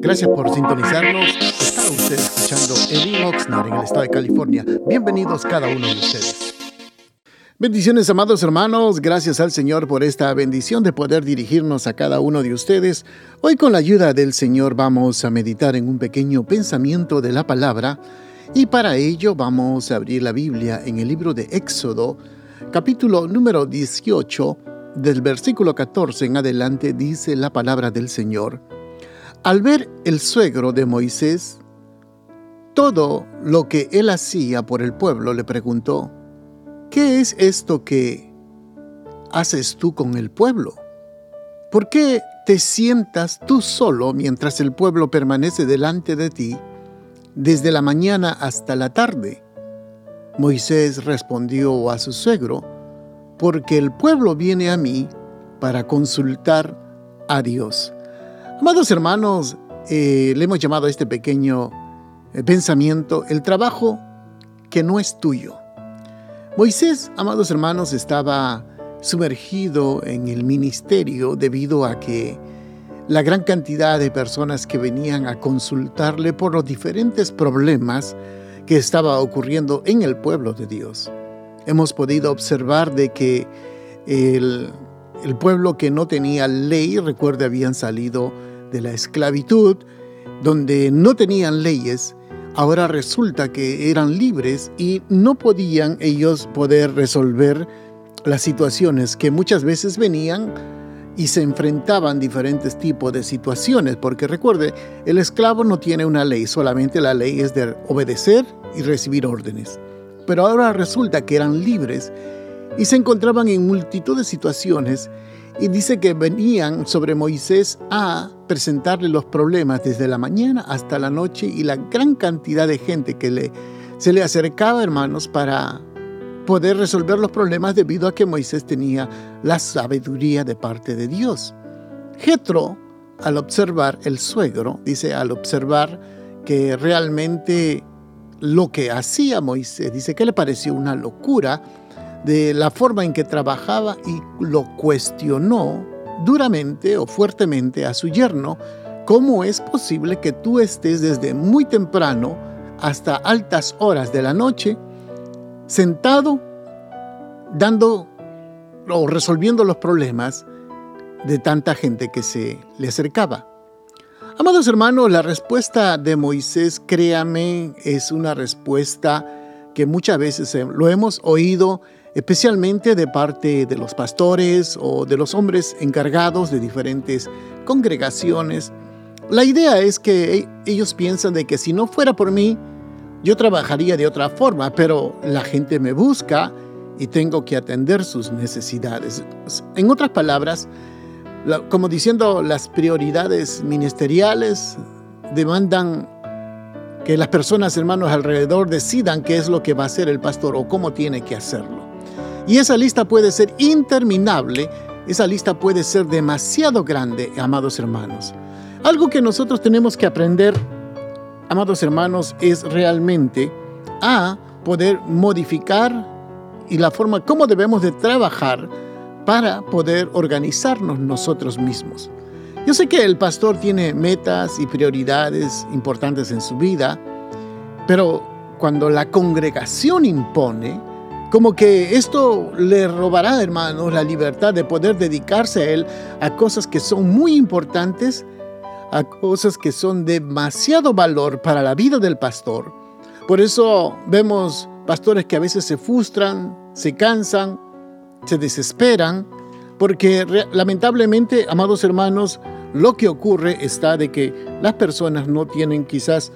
Gracias por sintonizarnos. Está usted escuchando Eddie Oxnard en el estado de California. Bienvenidos cada uno de ustedes. Bendiciones, amados hermanos. Gracias al Señor por esta bendición de poder dirigirnos a cada uno de ustedes. Hoy con la ayuda del Señor vamos a meditar en un pequeño pensamiento de la palabra y para ello vamos a abrir la Biblia en el libro de Éxodo, capítulo número 18, del versículo 14 en adelante dice la palabra del Señor. Al ver el suegro de Moisés, todo lo que él hacía por el pueblo, le preguntó, ¿qué es esto que haces tú con el pueblo? ¿Por qué te sientas tú solo mientras el pueblo permanece delante de ti desde la mañana hasta la tarde? Moisés respondió a su suegro, porque el pueblo viene a mí para consultar a Dios. Amados hermanos, eh, le hemos llamado a este pequeño eh, pensamiento el trabajo que no es tuyo. Moisés, amados hermanos, estaba sumergido en el ministerio debido a que la gran cantidad de personas que venían a consultarle por los diferentes problemas que estaba ocurriendo en el pueblo de Dios. Hemos podido observar de que el, pueblo que no tenía ley, recuerde, habían salido de la esclavitud, donde no tenían leyes, ahora resulta que eran libres y no podían ellos poder resolver las situaciones que muchas veces venían y se enfrentaban diferentes tipos de situaciones, porque recuerde, el esclavo no tiene una ley, solamente la ley es de obedecer y recibir órdenes. Pero ahora resulta que eran libres y se encontraban en multitud de situaciones y dice que venían sobre Moisés a presentarle los problemas desde la mañana hasta la noche y la gran cantidad de gente que le, se le acercaba, hermanos, para poder resolver los problemas debido a que Moisés tenía la sabiduría de parte de Dios. Jetro, al observar el suegro, dice, al observar que realmente lo que hacía Moisés, dice que le pareció una locura de la forma en que trabajaba y lo cuestionó duramente o fuertemente a su yerno, ¿cómo es posible que tú estés desde muy temprano hasta altas horas de la noche sentado dando o resolviendo los problemas de tanta gente que se le acercaba? Amados hermanos, la respuesta de Moisés, créame, es una respuesta que muchas veces lo hemos oído especialmente de parte de los pastores o de los hombres encargados de diferentes congregaciones. La idea es que e, ellos piensan de que si no fuera por mí, yo trabajaría de otra forma, pero la gente me busca y tengo que atender sus necesidades. En otras palabras, como diciendo, las prioridades ministeriales demandan que las personas, hermanos, alrededor decidan qué es lo que va a hacer el pastor o cómo tiene que hacerlo. Y esa lista puede ser interminable, esa lista puede ser demasiado grande, amados hermanos. Algo que nosotros tenemos que aprender, amados hermanos, es realmente a poder modificar y la forma como debemos de trabajar para poder organizarnos nosotros mismos. Yo sé que el pastor tiene metas y prioridades importantes en su vida, pero cuando la congregación impone, como que esto le robará, hermanos, la libertad de poder dedicarse a Él a cosas que son muy importantes, a cosas que son demasiado valor para la vida del pastor. Por eso vemos pastores que a veces se frustran, se cansan, se desesperan, porque lamentablemente, amados hermanos, lo que ocurre está de que las personas no tienen quizás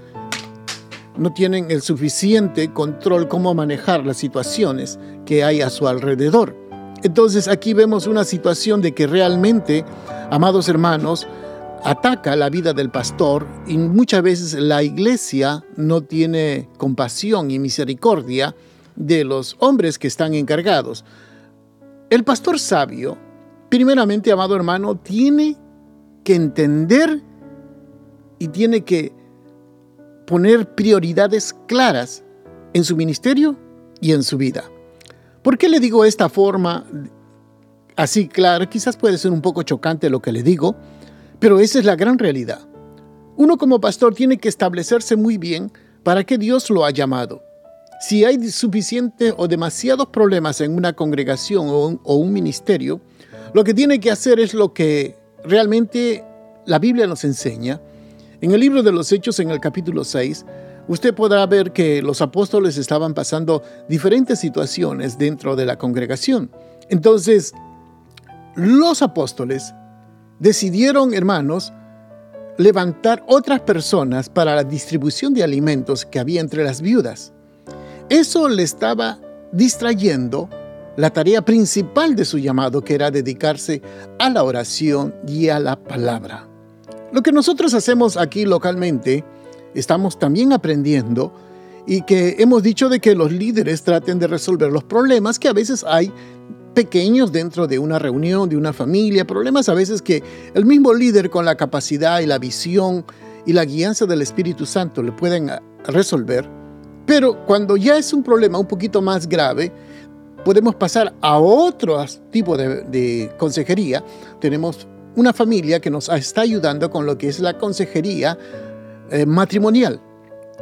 no tienen el suficiente control cómo manejar las situaciones que hay a su alrededor. Entonces aquí vemos una situación de que realmente, amados hermanos, ataca la vida del pastor y muchas veces la iglesia no tiene compasión y misericordia de los hombres que están encargados. El pastor sabio, primeramente, amado hermano, tiene que entender y tiene que poner prioridades claras en su ministerio y en su vida. ¿Por qué le digo esta forma así clara? Quizás puede ser un poco chocante lo que le digo, Pero esa es la gran realidad. Uno como pastor tiene que establecerse muy bien para qué Dios lo ha llamado. Si hay suficiente o demasiados problemas en una congregación o un, o un ministerio, lo que tiene que hacer es lo que realmente la Biblia nos enseña. En el libro de los Hechos, en el capítulo 6, usted podrá ver que los apóstoles estaban pasando diferentes situaciones dentro de la congregación. Entonces, los apóstoles decidieron, hermanos, levantar otras personas para la distribución de alimentos que había entre las viudas. Eso le estaba distrayendo la tarea principal de su llamado, que era dedicarse a la oración y a la palabra. Lo que nosotros hacemos aquí localmente, estamos también aprendiendo y que hemos dicho de que los líderes traten de resolver los problemas que a veces hay pequeños dentro de una reunión, de una familia, problemas a veces que el mismo líder con la capacidad y la visión y la guianza del Espíritu Santo le pueden resolver. Pero cuando ya es un problema un poquito más grave, podemos pasar a otro tipo de, consejería. Tenemos una familia que nos está ayudando con lo que es la consejería eh, matrimonial.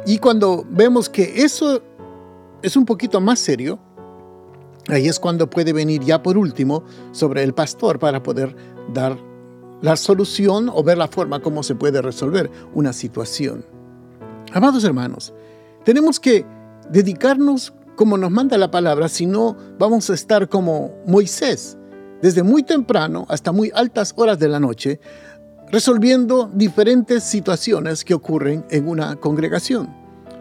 Y cuando vemos que eso es un poquito más serio, Ahí es cuando puede venir ya por último sobre el pastor para poder dar la solución o ver la forma como se puede resolver una situación. Amados hermanos, tenemos que dedicarnos como nos manda la palabra, si no vamos a estar como Moisés, desde muy temprano hasta muy altas horas de la noche, resolviendo diferentes situaciones que ocurren en una congregación.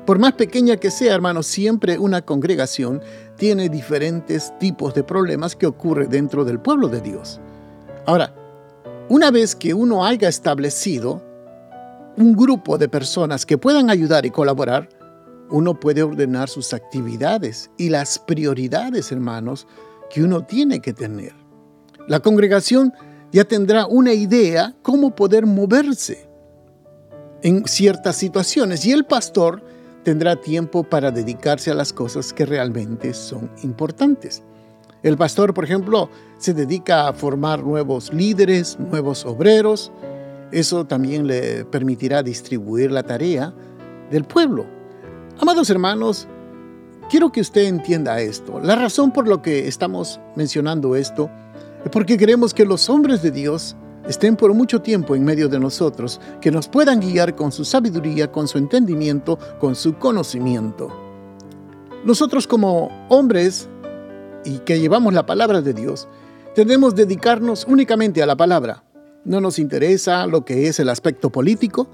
Por más pequeña que sea, hermanos, siempre una congregación tiene diferentes tipos de problemas que ocurren dentro del pueblo de Dios. Ahora, una vez que uno haya establecido un grupo de personas que puedan ayudar y colaborar, uno puede ordenar sus actividades y las prioridades, hermanos, que uno tiene que tener. La congregación ya tendrá una idea cómo poder moverse en ciertas situaciones y el pastor tendrá tiempo para dedicarse a las cosas que realmente son importantes. El pastor, por ejemplo, se dedica a formar nuevos líderes, nuevos obreros. Eso también le permitirá distribuir la tarea del pueblo. Amados hermanos, quiero que usted entienda esto. La razón por la que estamos mencionando esto es porque queremos que los hombres de Dios estén por mucho tiempo en medio de nosotros, que nos puedan guiar con su sabiduría, con su entendimiento, con su conocimiento. Nosotros como hombres y que llevamos la palabra de Dios, debemos dedicarnos únicamente a la palabra. No nos interesa lo que es el aspecto político,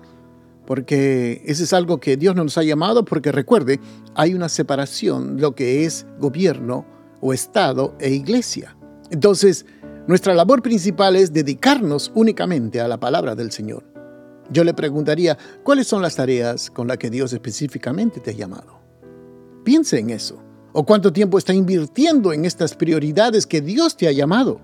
porque ese es algo que Dios no nos ha llamado, porque recuerde, hay una separación, lo que es gobierno o Estado e iglesia. Entonces, nuestra labor principal es dedicarnos únicamente a la palabra del Señor. Yo le preguntaría, ¿cuáles son las tareas con las que Dios específicamente te ha llamado? Piense en eso. ¿O cuánto tiempo está invirtiendo en estas prioridades que Dios te ha llamado?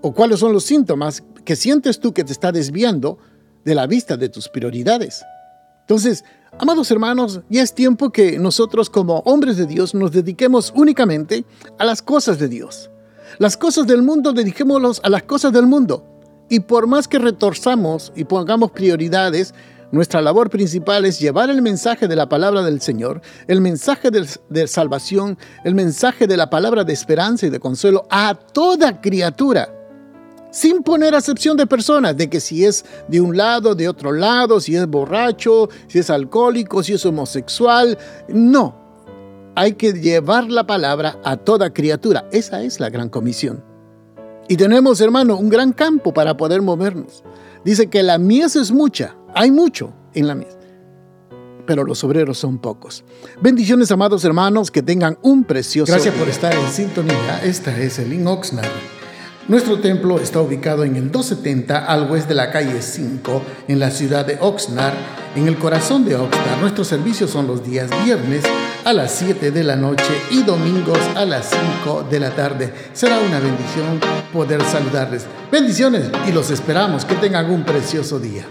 ¿O cuáles son los síntomas que sientes tú que te está desviando de la vista de tus prioridades? Entonces, amados hermanos, ya es tiempo que nosotros como hombres de Dios nos dediquemos únicamente a las cosas de Dios. Las cosas del mundo dediquémoslos a las cosas del mundo. Y por más que retorzamos y pongamos prioridades, nuestra labor principal es llevar el mensaje de la palabra del Señor, el mensaje de, de, salvación, el mensaje de la palabra de esperanza y de consuelo a toda criatura, sin poner acepción de personas, de que si es de un lado, de otro lado, si es borracho, si es alcohólico, si es homosexual. No, hay que llevar la palabra a toda criatura. Esa es la gran comisión. Y tenemos, hermano, un gran campo para poder movernos. Dice que la mies es mucha, hay mucho en la mies, pero los obreros son pocos. Bendiciones, amados hermanos, que tengan un precioso. Gracias por estar en sintonía. Esta es el In Oxnard. Nuestro templo está ubicado en el 270 al oeste de la calle 5, en la ciudad de Oxnard, en el corazón de Oxnard. Nuestros servicios son los días viernes a las 7 de la noche y domingos a las 5 de la tarde. Será una bendición poder saludarles. Bendiciones y los esperamos. Que tengan un precioso día.